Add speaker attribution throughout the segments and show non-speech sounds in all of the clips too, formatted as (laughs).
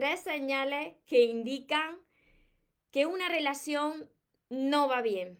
Speaker 1: tres señales que indican que una relación no va bien.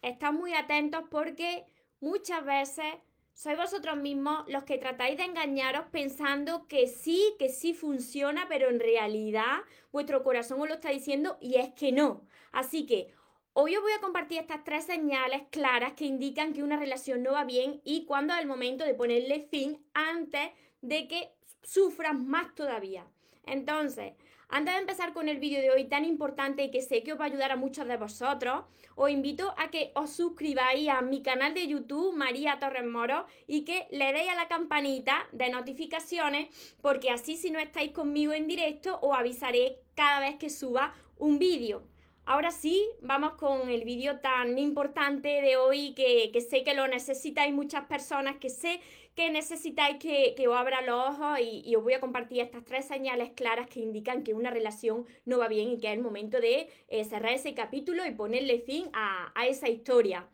Speaker 1: Estad muy atentos porque muchas veces sois vosotros mismos los que tratáis de engañaros pensando que sí, que sí funciona, pero en realidad vuestro corazón os lo está diciendo y es que no. Así que hoy os voy a compartir estas tres señales claras que indican que una relación no va bien y cuándo es el momento de ponerle fin antes de que sufras más todavía. Entonces, antes de empezar con el vídeo de hoy tan importante y que sé que os va a ayudar a muchos de vosotros, os invito a que os suscribáis a mi canal de YouTube, María Torres Moro, y que le deis a la campanita de notificaciones, porque así si no estáis conmigo en directo, os avisaré cada vez que suba un vídeo. Ahora sí, vamos con el vídeo tan importante de hoy que, sé que lo necesitáis muchas personas, que sé que necesitáis que, os abra los ojos y, os voy a compartir estas tres señales claras que indican que una relación no va bien y que es el momento de eh, cerrar ese capítulo y ponerle fin a, a esa historia.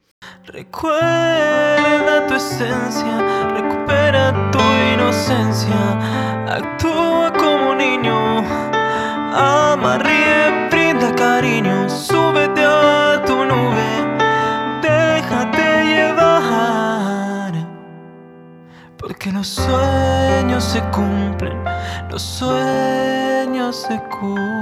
Speaker 2: Recuerda tu esencia, recupera tu inocencia, actúa como niño, ama, Que los sueños se cumplen, los sueños se cumplen.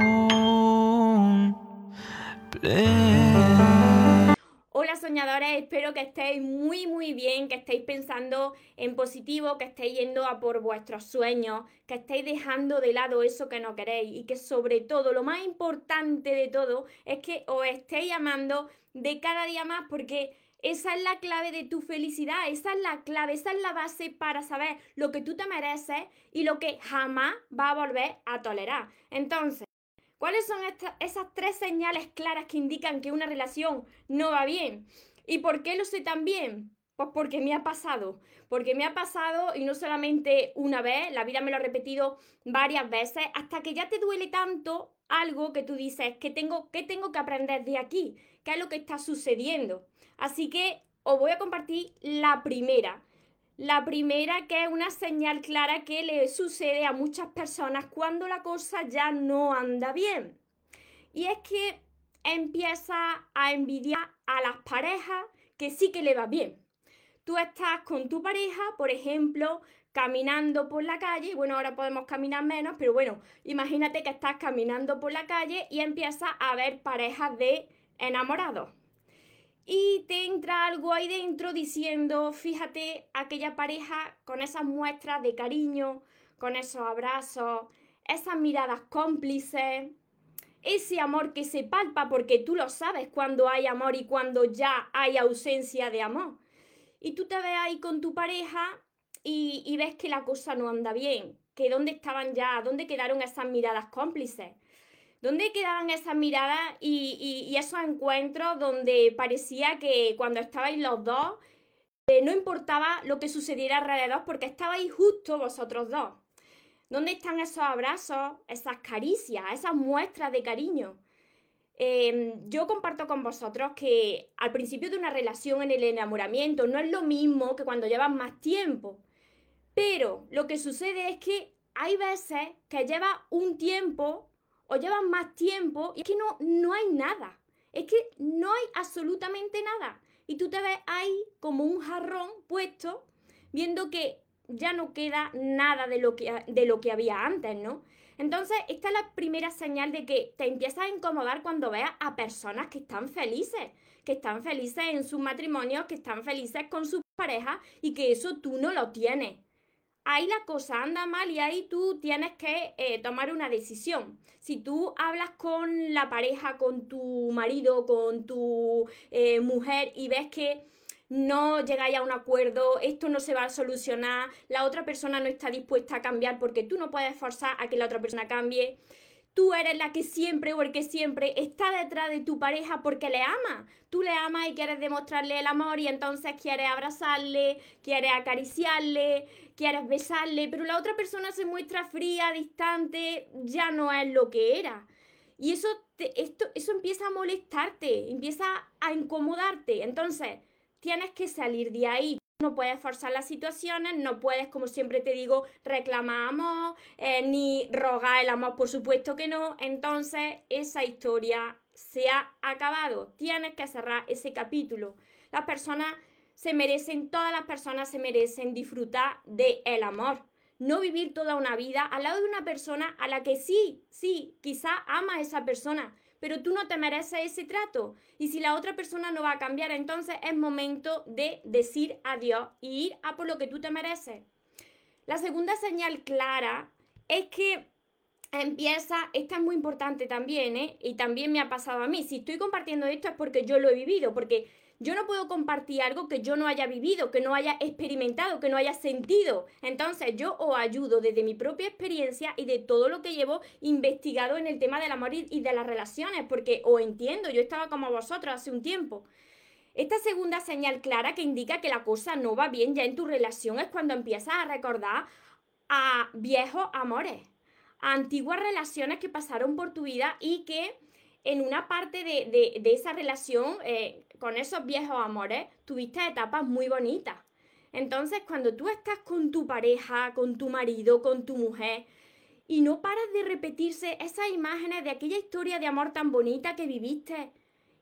Speaker 1: Hola soñadores, espero que estéis muy muy bien, que estéis pensando en positivo, que estéis yendo a por vuestros sueños, que estéis dejando de lado eso que no queréis y que sobre todo, lo más importante de todo, es que os estéis amando de cada día más porque esa es la clave de tu felicidad, esa es la clave, esa es la base para saber lo que tú te mereces y lo que jamás va a volver a tolerar. Entonces, ¿cuáles son esas tres señales claras que indican que una relación no va bien? ¿Y por qué lo sé tan bien? Pues porque me ha pasado, porque me ha pasado y no solamente una vez, la vida me lo ha repetido varias veces, hasta que ya te duele tanto algo que tú dices, que tengo, ¿qué tengo que aprender de aquí? ¿Qué es lo que está sucediendo? Así que os voy a compartir la primera. La primera que es una señal clara que le sucede a muchas personas cuando la cosa ya no anda bien. Y es que empieza a envidiar a las parejas que sí que le va bien. Tú estás con tu pareja, por ejemplo, caminando por la calle, bueno, ahora podemos caminar menos, pero bueno, imagínate que estás caminando por la calle y empiezas a ver parejas de enamorados y te entra algo ahí dentro diciendo, fíjate, aquella pareja con esas muestras de cariño, con esos abrazos, esas miradas cómplices, ese amor que se palpa porque tú lo sabes cuando hay amor y cuando ya hay ausencia de amor. Y tú te ves ahí con tu pareja y, y ves que la cosa no anda bien, que dónde estaban ya, dónde quedaron esas miradas cómplices. ¿Dónde quedaban esas miradas y, esos encuentros donde parecía que cuando estabais los dos eh, no importaba lo que sucediera alrededor porque estabais justo vosotros dos? ¿Dónde están esos abrazos, esas caricias, esas muestras de cariño? Em, yo comparto con vosotros que al principio de una relación en el enamoramiento no es lo mismo que cuando llevas más tiempo. Pero lo que sucede es que hay veces que lleva un tiempo o llevan más tiempo y es que no, no hay nada. Es que no hay absolutamente nada. Y tú te ves ahí como un jarrón puesto, viendo que ya no queda nada de lo que, de lo que había antes, ¿no? Entonces, esta es la primera señal de que te empiezas a incomodar cuando veas a personas que están felices, que están felices en sus matrimonios, que están felices con sus parejas y que eso tú no lo tienes ahí la cosa anda mal y ahí tú tienes que eh, tomar una decisión. Si tú hablas con la pareja, con tu marido, con tu eh, mujer y ves que no llegáis a un acuerdo, esto no se va a solucionar, la otra persona no está dispuesta a cambiar porque tú no puedes forzar a que la otra persona cambie, Tú eres la que siempre o el que siempre está detrás de tu pareja porque le ama. Tú le amas y quieres demostrarle el amor y entonces quieres abrazarle, quieres acariciarle, quieres besarle, pero la otra persona se muestra fría, distante, ya no es lo que era. Y eso, esto, eso empieza a molestarte, empieza a incomodarte. Entonces, tienes que salir de ahí. No puedes forzar las situaciones, no puedes, como siempre te digo, reclamar amor, eh, ni rogar el amor, por supuesto que no. Entonces, esa historia se ha acabado. Tienes que cerrar ese capítulo. Las personas se merecen, todas las personas se merecen disfrutar del el amor. No vivir toda una vida al lado de una persona a la que sí, sí, quizá ama a esa persona, pero tú no te mereces ese trato. Y si la otra persona no va a cambiar, entonces es momento de decir adiós y ir a por lo que tú te mereces. La segunda señal clara es que empieza, esta es muy importante también, ¿eh? y también me ha pasado a mí. Si estoy compartiendo esto es porque yo lo he vivido, porque yo no puedo compartir algo que yo no haya vivido, que no haya experimentado, que no haya sentido. Entonces yo os ayudo desde mi propia experiencia y de todo lo que llevo investigado en el tema del amor y de las relaciones, porque os entiendo, yo estaba como vosotros hace un tiempo. Esta segunda señal clara que indica que la cosa no va bien ya en tu relación es cuando empiezas a recordar a viejos amores, a antiguas relaciones que pasaron por tu vida y que en una parte de, esa relación, eh, con esos viejos amores, tuviste etapas muy bonitas. Entonces, cuando tú estás con tu pareja, con tu marido, con tu mujer, y no paras de repetirse esas imágenes de aquella historia de amor tan bonita que viviste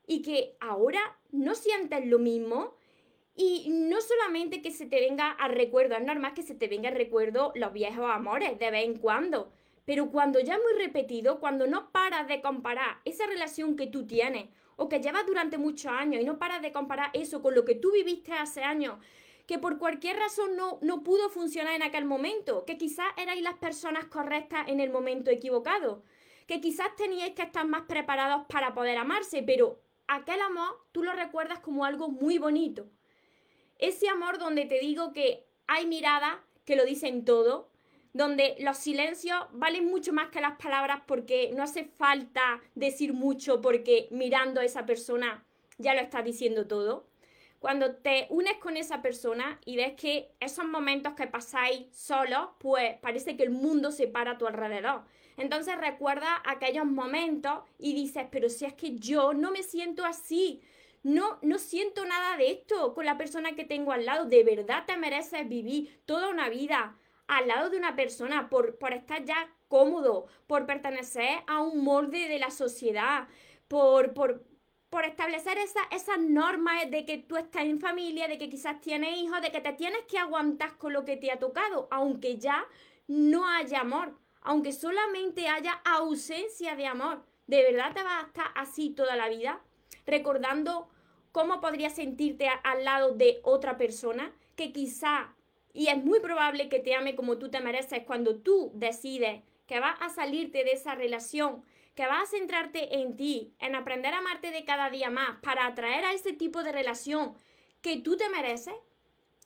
Speaker 1: y que ahora no sientes lo mismo, y no solamente que se te venga a recuerdo, es normal que se te venga a recuerdo los viejos amores de vez en cuando, pero cuando ya es muy repetido, cuando no paras de comparar esa relación que tú tienes o que llevas durante muchos años y no paras de comparar eso con lo que tú viviste hace años, que por cualquier razón no, no pudo funcionar en aquel momento, que quizás erais las personas correctas en el momento equivocado, que quizás teníais que estar más preparados para poder amarse, pero aquel amor tú lo recuerdas como algo muy bonito. Ese amor donde te digo que hay miradas que lo dicen todo, donde los silencios valen mucho más que las palabras porque no hace falta decir mucho porque mirando a esa persona ya lo estás diciendo todo. Cuando te unes con esa persona y ves que esos momentos que pasáis solos, pues parece que el mundo se para a tu alrededor. Entonces recuerda aquellos momentos y dices, pero si es que yo no me siento así, no, no siento nada de esto con la persona que tengo al lado, de verdad te mereces vivir toda una vida al lado de una persona por, por estar ya cómodo, por pertenecer a un molde de la sociedad, por, por, por establecer esas esa normas de que tú estás en familia, de que quizás tienes hijos, de que te tienes que aguantar con lo que te ha tocado, aunque ya no haya amor, aunque solamente haya ausencia de amor. ¿De verdad te vas a estar así toda la vida? Recordando cómo podrías sentirte al lado de otra persona que quizá y es muy probable que te ame como tú te mereces cuando tú decides que vas a salirte de esa relación, que vas a centrarte en ti, en aprender a amarte de cada día más para atraer a ese tipo de relación que tú te mereces.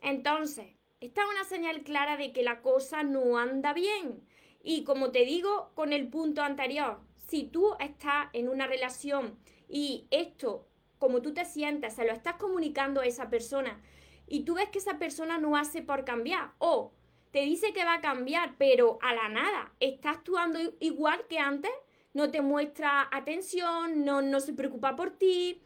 Speaker 1: Entonces, esta es una señal clara de que la cosa no anda bien. Y como te digo con el punto anterior, si tú estás en una relación y esto, como tú te sientes, se lo estás comunicando a esa persona, y tú ves que esa persona no hace por cambiar. O te dice que va a cambiar, pero a la nada. Está actuando igual que antes, no te muestra atención, no, no se preocupa por ti,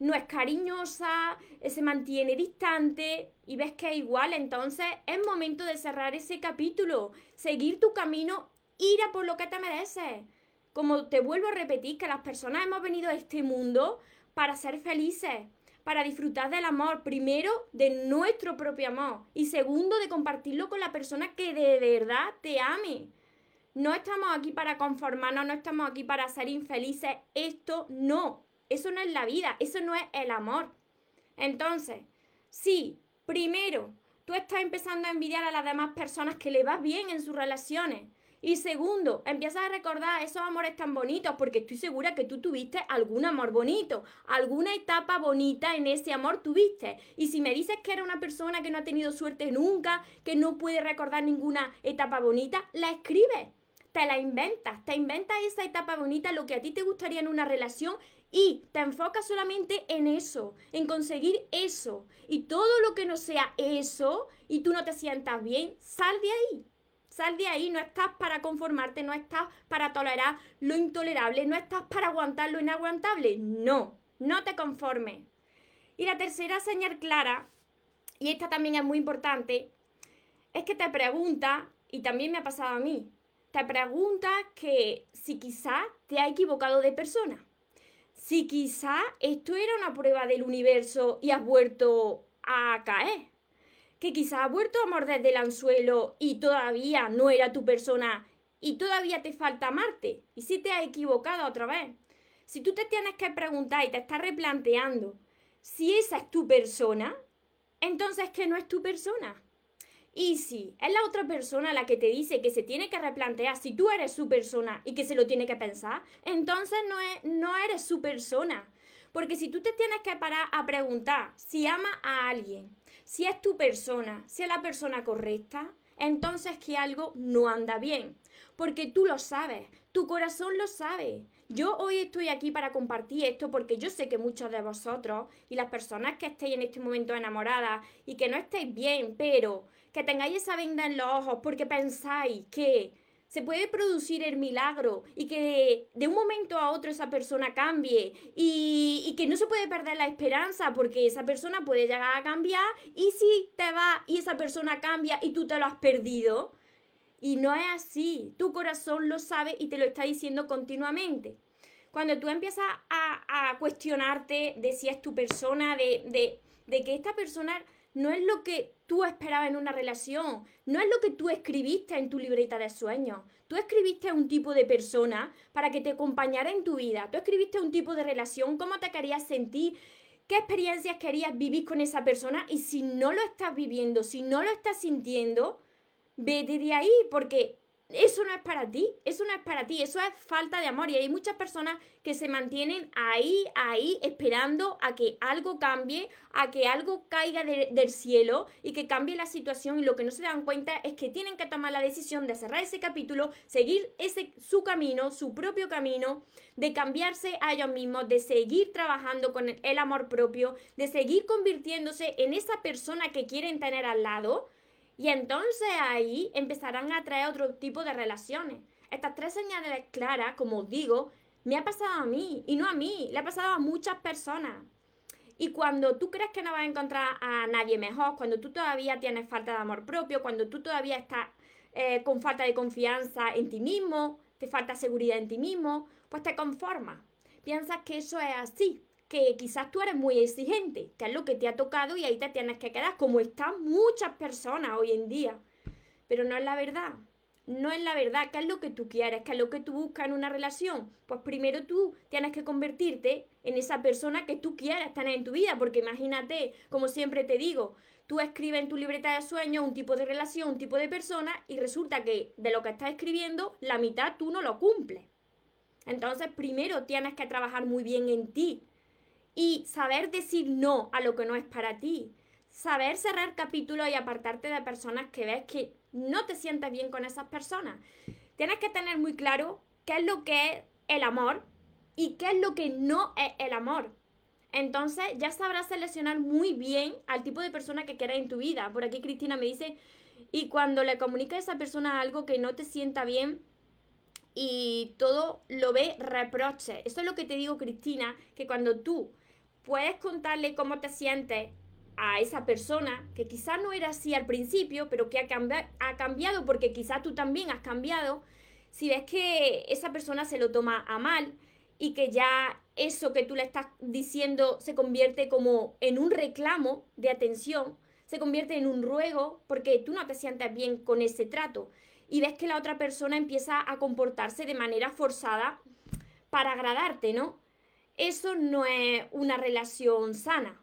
Speaker 1: no es cariñosa, se mantiene distante. Y ves que es igual, entonces es momento de cerrar ese capítulo, seguir tu camino, ir a por lo que te mereces. Como te vuelvo a repetir, que las personas hemos venido a este mundo para ser felices, para disfrutar del amor, primero de nuestro propio amor y segundo de compartirlo con la persona que de verdad te ame. No estamos aquí para conformarnos, no estamos aquí para ser infelices, esto no, eso no es la vida, eso no es el amor. Entonces, sí, primero, tú estás empezando a envidiar a las demás personas que le vas bien en sus relaciones y segundo, empiezas a recordar esos amores tan bonitos, porque estoy segura que tú tuviste algún amor bonito, alguna etapa bonita en ese amor tuviste. Y si me dices que era una persona que no ha tenido suerte nunca, que no puede recordar ninguna etapa bonita, la escribes, te la inventas, te inventas esa etapa bonita, lo que a ti te gustaría en una relación y te enfocas solamente en eso, en conseguir eso. Y todo lo que no sea eso y tú no te sientas bien, sal de ahí. Sal de ahí, no estás para conformarte, no estás para tolerar lo intolerable, no estás para aguantar lo inaguantable. No, no te conformes. Y la tercera señal clara, y esta también es muy importante, es que te pregunta, y también me ha pasado a mí, te pregunta que si quizá te ha equivocado de persona. Si quizá esto era una prueba del universo y has vuelto a caer. Que quizá has vuelto a morder del anzuelo y todavía no era tu persona y todavía te falta amarte. Y si te has equivocado otra vez. Si tú te tienes que preguntar y te estás replanteando si esa es tu persona, entonces que no es tu persona. Y si es la otra persona la que te dice que se tiene que replantear si tú eres su persona y que se lo tiene que pensar, entonces no, es, no eres su persona. Porque si tú te tienes que parar a preguntar si ama a alguien, si es tu persona, si es la persona correcta, entonces que algo no anda bien. Porque tú lo sabes, tu corazón lo sabe. Yo hoy estoy aquí para compartir esto porque yo sé que muchos de vosotros y las personas que estéis en este momento enamoradas y que no estéis bien, pero que tengáis esa venda en los ojos porque pensáis que se puede producir el milagro y que de un momento a otro esa persona cambie y, que no se puede perder la esperanza porque esa persona puede llegar a cambiar y si te va y esa persona cambia y tú te lo has perdido. Y no es así, tu corazón lo sabe y te lo está diciendo continuamente. Cuando tú empiezas a, cuestionarte de si es tu persona, de, de, de que esta persona no es lo que tú esperabas en una relación, no es lo que tú escribiste en tu libreta de sueños. Tú escribiste un tipo de persona para que te acompañara en tu vida. Tú escribiste un tipo de relación, cómo te querías sentir, qué experiencias querías vivir con esa persona y si no lo estás viviendo, si no lo estás sintiendo, vete de ahí porque eso no es para ti, eso no es para ti, eso es falta de amor. Y hay muchas personas que se mantienen ahí, ahí, esperando a que algo cambie, a que algo caiga del cielo y que cambie la situación. Y lo que no se dan cuenta es que tienen que tomar la decisión de cerrar ese capítulo, seguir ese, su camino, su propio camino, de cambiarse a ellos mismos, de seguir trabajando con el amor propio, de seguir convirtiéndose en esa persona que quieren tener al lado y entonces ahí empezarán a traer otro tipo de relaciones. Estas tres señales claras, como digo, me ha pasado a mí y no a mí, le ha pasado a muchas personas. Y cuando tú crees que no vas a encontrar a nadie mejor, cuando tú todavía tienes falta de amor propio, cuando tú todavía estás eh, con falta de confianza en ti mismo, te falta seguridad en ti mismo, pues te conformas. Piensas que eso es así que quizás tú eres muy exigente, que es lo que te ha tocado y ahí te tienes que quedar, como están muchas personas hoy en día. Pero no es la verdad. No es la verdad. ¿Qué es lo que tú quieres? ¿Qué es lo que tú buscas en una relación? Pues primero tú tienes que convertirte en esa persona que tú quieres tener en tu vida, porque imagínate, como siempre te digo, tú escribes en tu libreta de sueños un tipo de relación, un tipo de persona, y resulta que de lo que estás escribiendo, la mitad tú no lo cumples. Entonces, primero tienes que trabajar muy bien en ti, y saber decir no a lo que no es para ti. Saber cerrar capítulos y apartarte de personas que ves que no te sientes bien con esas personas. Tienes que tener muy claro qué es lo que es el amor y qué es lo que no es el amor. Entonces ya sabrás seleccionar muy bien al tipo de persona que quieres en tu vida. Por aquí Cristina me dice, y cuando le comunica a esa persona algo que no te sienta bien, y todo lo ve reproche. Eso es lo que te digo, Cristina, que cuando tú puedes contarle cómo te sientes a esa persona que quizás no era así al principio, pero que ha, cambiado porque quizás tú también has cambiado, si ves que esa persona se lo toma a mal y que ya eso que tú le estás diciendo se convierte como en un reclamo de atención, se convierte en un ruego porque tú no te sientes bien con ese trato y ves que la otra persona empieza a comportarse de manera forzada para agradarte, ¿no? Eso no es una relación sana.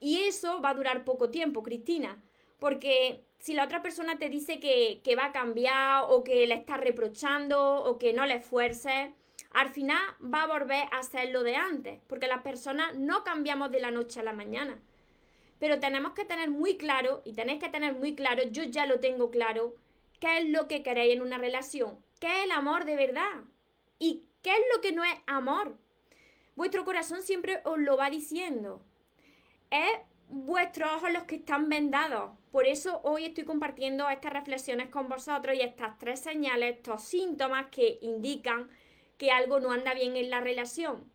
Speaker 1: Y eso va a durar poco tiempo, Cristina, porque si la otra persona te dice que, va a cambiar o que le está reprochando o que no le esfuerces, al final va a volver a ser lo de antes, porque las personas no cambiamos de la noche a la mañana. Pero tenemos que tener muy claro, y tenéis que tener muy claro, yo ya lo tengo claro, qué es lo que queréis en una relación, qué es el amor de verdad y qué es lo que no es amor. Vuestro corazón siempre os lo va diciendo. Es vuestros ojos los que están vendados. Por eso hoy estoy compartiendo estas reflexiones con vosotros y estas tres señales, estos síntomas que indican que algo no anda bien en la relación.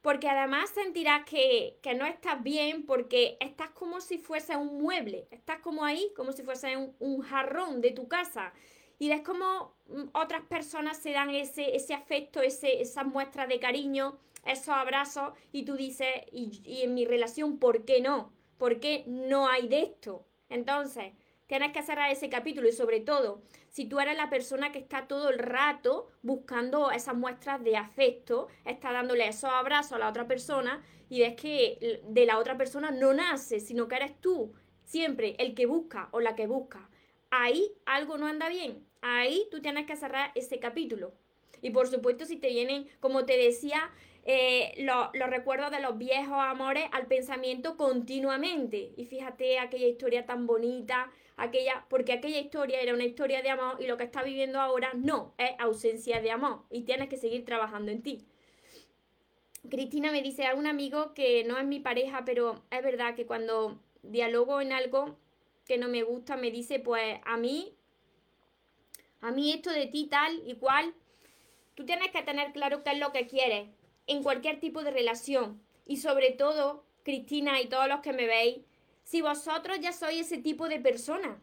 Speaker 1: porque además sentirás que, no estás bien porque estás como si fuese un mueble, estás como ahí, como si fuese un, jarrón de tu casa. Y ves como mm, otras personas se dan ese, ese afecto, ese, esas muestras de cariño, esos abrazos, y tú dices, y, en mi relación, ¿por qué no? ¿Por qué no hay de esto? Entonces, tienes que cerrar ese capítulo y sobre todo, si tú eres la persona que está todo el rato buscando esas muestras de afecto, está dándole esos abrazos a la otra persona y ves que de la otra persona no nace, sino que eres tú siempre el que busca o la que busca. Ahí algo no anda bien. Ahí tú tienes que cerrar ese capítulo. Y por supuesto, si te vienen, como te decía, eh, los recuerdos de los viejos amores al pensamiento continuamente. Y fíjate aquella historia tan bonita, aquella, porque aquella historia era una historia de amor y lo que estás viviendo ahora no, es ausencia de amor y tienes que seguir trabajando en ti. Cristina me dice a un amigo que no es mi pareja, pero es verdad que cuando dialogo en algo que no me gusta, me dice, pues a mí, a mí esto de ti tal y cual, tú tienes que tener claro qué es lo que quieres en cualquier tipo de relación. Y sobre todo, Cristina y todos los que me veis, si vosotros ya sois ese tipo de persona,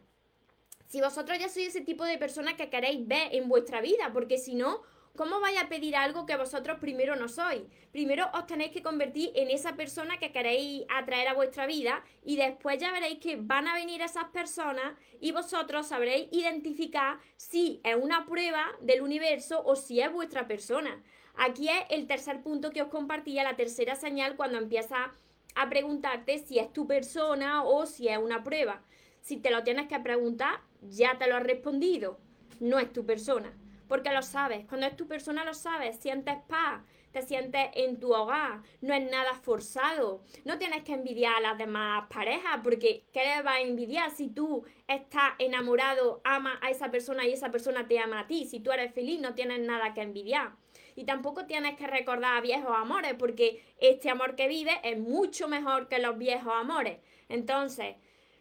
Speaker 1: si vosotros ya sois ese tipo de persona que queréis ver en vuestra vida, porque si no, ¿cómo vais a pedir algo que vosotros primero no sois? Primero os tenéis que convertir en esa persona que queréis atraer a vuestra vida y después ya veréis que van a venir esas personas y vosotros sabréis identificar si es una prueba del universo o si es vuestra persona. Aquí es el tercer punto que os compartía, la tercera señal cuando empieza a preguntarte si es tu persona o si es una prueba. Si te lo tienes que preguntar, ya te lo has respondido. No es tu persona. Porque lo sabes. Cuando es tu persona lo sabes. Sientes paz. Te sientes en tu hogar. No es nada forzado. No tienes que envidiar a las demás parejas. Porque ¿qué le vas a envidiar si tú estás enamorado, amas a esa persona y esa persona te ama a ti? Si tú eres feliz, no tienes nada que envidiar. Y tampoco tienes que recordar a viejos amores, porque este amor que vives es mucho mejor que los viejos amores. Entonces,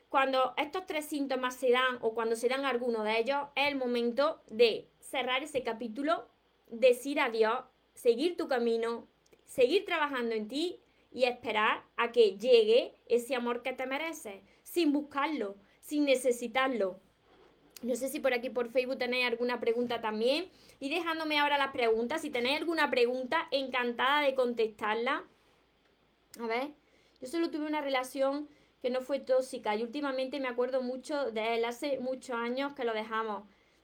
Speaker 1: cuando estos tres síntomas se dan o cuando se dan alguno de ellos, es el momento de cerrar ese capítulo, decir adiós, seguir tu camino, seguir trabajando en ti y esperar a que llegue ese amor que te mereces, sin buscarlo, sin necesitarlo. No sé si por aquí por Facebook tenéis alguna pregunta también. Y dejándome ahora las preguntas. Si tenéis alguna pregunta, encantada de contestarla. A ver, yo solo tuve una relación que no fue tóxica y últimamente me acuerdo mucho de él. Hace muchos años que lo dejamos.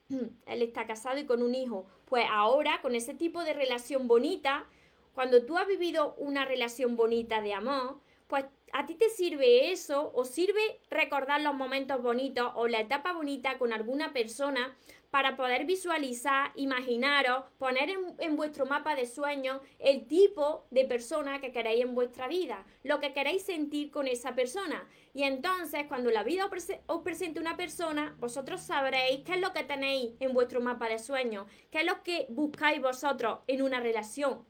Speaker 1: (clears throat) él está casado y con un hijo. Pues ahora, con ese tipo de relación bonita, cuando tú has vivido una relación bonita de amor, pues a ti te sirve eso o sirve recordar los momentos bonitos o la etapa bonita con alguna persona para poder visualizar, imaginaros, poner en, vuestro mapa de sueños el tipo de persona que queréis en vuestra vida, lo que queréis sentir con esa persona. Y entonces, cuando la vida os, presente una persona, vosotros sabréis qué es lo que tenéis en vuestro mapa de sueños, qué es lo que buscáis vosotros en una relación.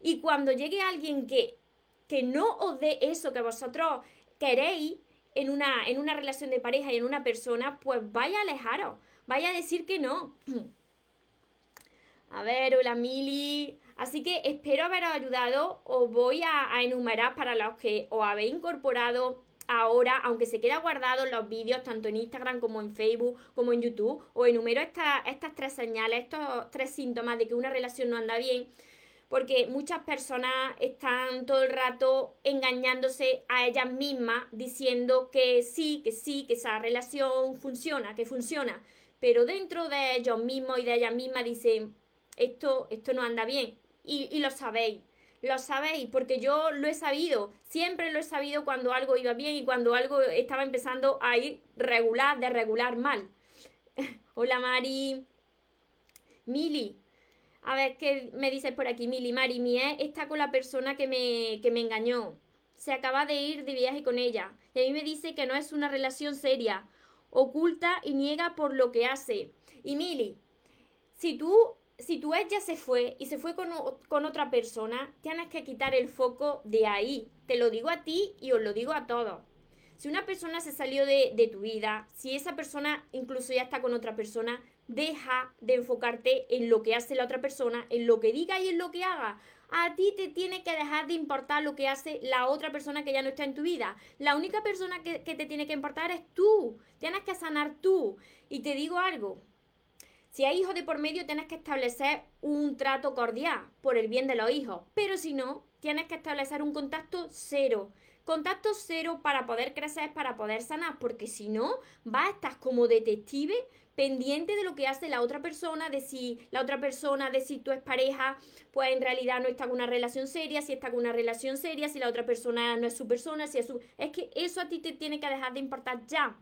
Speaker 1: Y cuando llegue alguien que que no os dé eso que vosotros queréis en una, en una relación de pareja y en una persona, pues vaya a alejaros, vaya a decir que no. (clears throat) A ver, hola Mili. Así que espero haberos ayudado. Os voy a, enumerar para los que os habéis incorporado ahora, aunque se queda guardado en los vídeos, tanto en Instagram como en Facebook, como en YouTube, os enumero estas tres señales, estos tres síntomas de que una relación no anda bien porque muchas personas están todo el rato engañándose a ellas mismas diciendo que sí, que sí, que esa relación funciona, que funciona, pero dentro de ellos mismos y de ellas mismas dicen, esto, esto no anda bien y, y lo sabéis. Lo sabéis, porque yo lo he sabido, siempre lo he sabido cuando algo iba bien y cuando algo estaba empezando a ir regular, de regular mal. (laughs) Hola Mari. Mili, a ver, ¿qué me dices por aquí? Mili, Mari, mi ex está con la persona que me, que me engañó. Se acaba de ir de viaje con ella. Y a mí me dice que no es una relación seria. Oculta y niega por lo que hace. Y Mili, si tú, si tu ex ya se fue y se fue con, con otra persona, tienes que quitar el foco de ahí. Te lo digo a ti y os lo digo a todos. Si una persona se salió de, de tu vida, si esa persona incluso ya está con otra persona, deja de enfocarte en lo que hace la otra persona, en lo que diga y en lo que haga. A ti te tiene que dejar de importar lo que hace la otra persona que ya no está en tu vida. La única persona que, que te tiene que importar es tú. Tienes que sanar tú. Y te digo algo, si hay hijos de por medio, tienes que establecer un trato cordial por el bien de los hijos. Pero si no, tienes que establecer un contacto cero. Contacto cero para poder crecer, para poder sanar, porque si no, vas a estar como detective pendiente de lo que hace la otra persona, de si la otra persona, de si tú es pareja, pues en realidad no está con una relación seria, si está con una relación seria, si la otra persona no es su persona, si es su... Es que eso a ti te tiene que dejar de importar ya.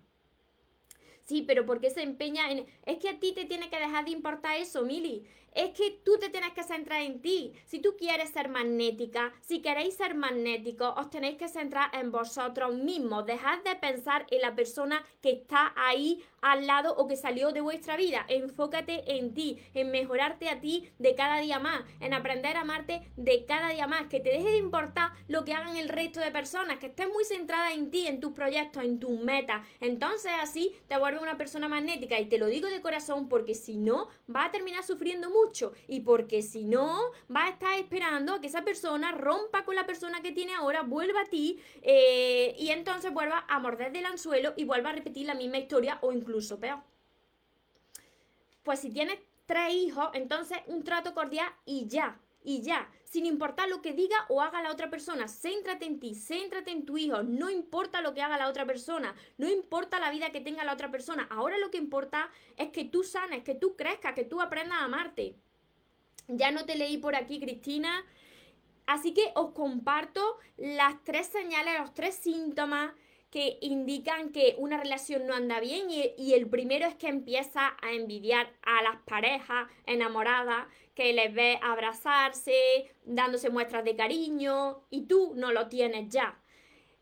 Speaker 1: Sí, pero ¿por qué se empeña en...? Es que a ti te tiene que dejar de importar eso, Mili. Es que tú te tienes que centrar en ti. Si tú quieres ser magnética, si queréis ser magnéticos, os tenéis que centrar en vosotros mismos. Dejad de pensar en la persona que está ahí al lado o que salió de vuestra vida. Enfócate en ti, en mejorarte a ti de cada día más, en aprender a amarte de cada día más. Que te deje de importar lo que hagan el resto de personas, que estés muy centrada en ti, en tus proyectos, en tus metas. Entonces así te vuelves una persona magnética. Y te lo digo de corazón porque si no, vas a terminar sufriendo mucho y porque si no, va a estar esperando a que esa persona rompa con la persona que tiene ahora, vuelva a ti eh, y entonces vuelva a morder del anzuelo y vuelva a repetir la misma historia o incluso peor. Pues si tienes tres hijos, entonces un trato cordial y ya, y ya, sin importar lo que diga o haga la otra persona. Céntrate en ti, céntrate en tu hijo, no importa lo que haga la otra persona, no importa la vida que tenga la otra persona. Ahora lo que importa es que tú sanes, que tú crezcas, que tú aprendas a amarte. Ya no te leí por aquí, Cristina. Así que os comparto las tres señales, los tres síntomas que indican que una relación no anda bien y, el primero es que empieza a envidiar a las parejas enamoradas, que les ve abrazarse, dándose muestras de cariño y tú no lo tienes ya.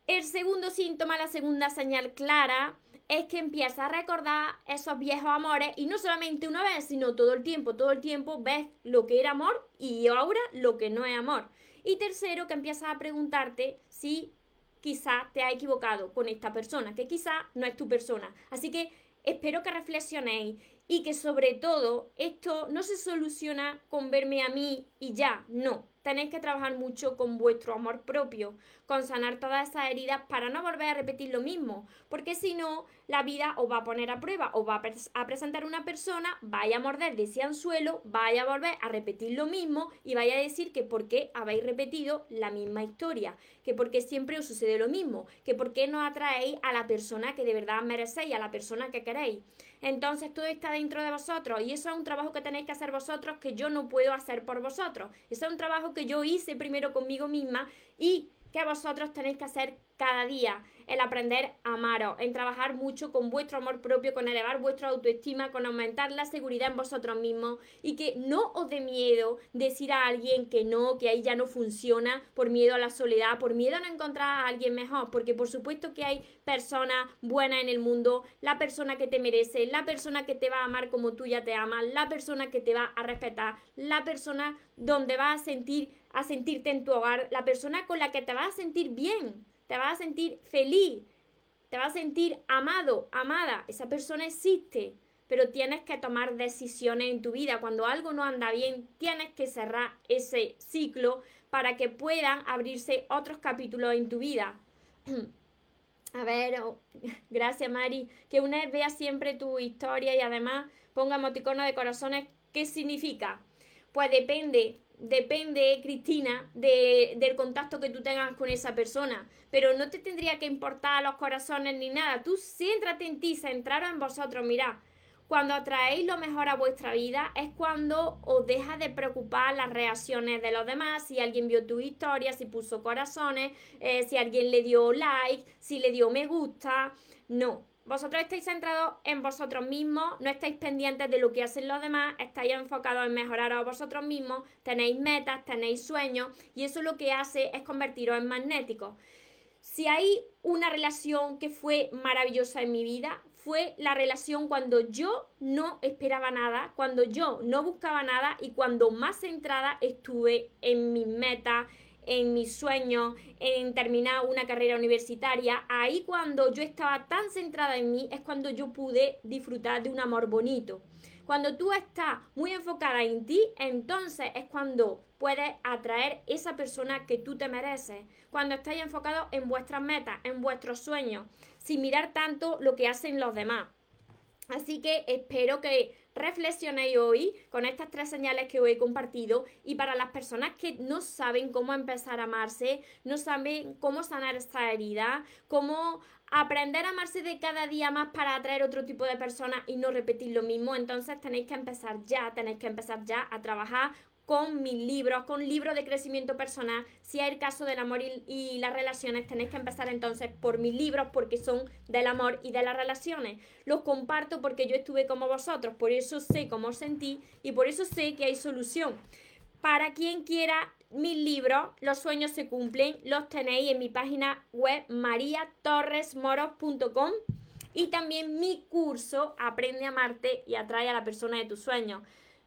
Speaker 1: El segundo síntoma, la segunda señal clara, es que empieza a recordar esos viejos amores y no solamente una vez, sino todo el tiempo, todo el tiempo ves lo que era amor y ahora lo que no es amor. Y tercero, que empiezas a preguntarte si quizá te ha equivocado con esta persona, que quizá no es tu persona. Así que espero que reflexionéis y que sobre todo esto no se soluciona con verme a mí y ya, no tenéis que trabajar mucho con vuestro amor propio, con sanar todas esas heridas para no volver a repetir lo mismo, porque si no, la vida os va a poner a prueba, os va a, presentar una persona, vaya a morder de ese anzuelo, vaya a volver a repetir lo mismo y vaya a decir que por qué habéis repetido la misma historia, que por qué siempre os sucede lo mismo, que por qué no atraéis a la persona que de verdad merecéis, a la persona que queréis. Entonces todo está dentro de vosotros y eso es un trabajo que tenéis que hacer vosotros que yo no puedo hacer por vosotros. Eso es un trabajo que yo hice primero conmigo misma y que vosotros tenéis que hacer cada día el aprender a amaros, en trabajar mucho con vuestro amor propio, con elevar vuestra autoestima, con aumentar la seguridad en vosotros mismos y que no os dé miedo decir a alguien que no, que ahí ya no funciona por miedo a la soledad, por miedo a no encontrar a alguien mejor, porque por supuesto que hay personas buenas en el mundo, la persona que te merece, la persona que te va a amar como tú ya te amas, la persona que te va a respetar, la persona donde vas a sentir a sentirte en tu hogar, la persona con la que te vas a sentir bien te vas a sentir feliz, te vas a sentir amado, amada. Esa persona existe, pero tienes que tomar decisiones en tu vida. Cuando algo no anda bien, tienes que cerrar ese ciclo para que puedan abrirse otros capítulos en tu vida. (clears throat) A ver, oh, (laughs) gracias Mari. Que una vea siempre tu historia y además ponga emoticono de corazones. ¿Qué significa? Pues depende depende, Cristina, de, del contacto que tú tengas con esa persona. Pero no te tendría que importar los corazones ni nada. Tú céntrate en ti, centraros en vosotros. Mirad, cuando atraéis lo mejor a vuestra vida es cuando os deja de preocupar las reacciones de los demás, si alguien vio tu historia, si puso corazones, eh, si alguien le dio like, si le dio me gusta. No, vosotros estáis centrados en vosotros mismos, no estáis pendientes de lo que hacen los demás, estáis enfocados en mejorar a vosotros mismos, tenéis metas, tenéis sueños y eso lo que hace es convertiros en magnéticos. Si hay una relación que fue maravillosa en mi vida, fue la relación cuando yo no esperaba nada, cuando yo no buscaba nada y cuando más centrada estuve en mis metas, en mis sueños, en terminar una carrera universitaria, ahí cuando yo estaba tan centrada en mí es cuando yo pude disfrutar de un amor bonito. Cuando tú estás muy enfocada en ti, entonces es cuando puedes atraer esa persona que tú te mereces. Cuando estáis enfocados en vuestras metas, en vuestros sueños, sin mirar tanto lo que hacen los demás. Así que espero que reflexionéis hoy con estas tres señales que os he compartido y para las personas que no saben cómo empezar a amarse, no saben cómo sanar esta herida, cómo aprender a amarse de cada día más para atraer otro tipo de personas y no repetir lo mismo, entonces tenéis que empezar ya, tenéis que empezar ya a trabajar con mis libros, con libros de crecimiento personal. Si hay el caso del amor y, las relaciones, tenéis que empezar entonces por mis libros porque son del amor y de las relaciones. Los comparto porque yo estuve como vosotros, por eso sé cómo os sentí y por eso sé que hay solución. Para quien quiera mis libros, Los sueños se cumplen, los tenéis en mi página web mariatorresmoros.com y también mi curso Aprende a amarte y atrae a la persona de tus sueños.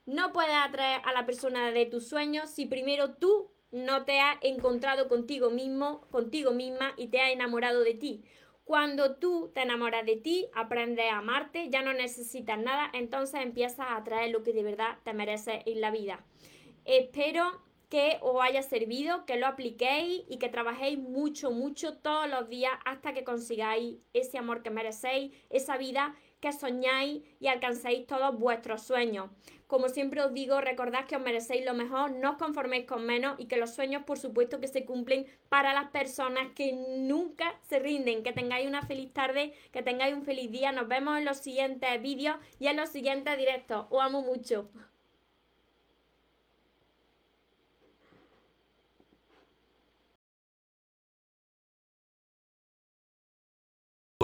Speaker 1: No puedes atraer a la persona de tus sueños si primero tú no te has encontrado contigo mismo, contigo misma y te has enamorado de ti. Cuando tú te enamoras de ti, aprendes a amarte, ya no necesitas nada, entonces empiezas a atraer lo que de verdad te mereces en la vida. Espero que os haya servido, que lo apliquéis y que trabajéis mucho, mucho todos los días hasta que consigáis ese amor que merecéis, esa vida que soñáis y alcancéis todos vuestros sueños. Como siempre os digo, recordad que os merecéis lo mejor, no os conforméis con menos y que los sueños, por supuesto, que se cumplen para las personas que nunca se rinden. Que tengáis una feliz tarde, que tengáis un feliz día. Nos vemos en los siguientes vídeos y en los siguientes directos. Os amo mucho.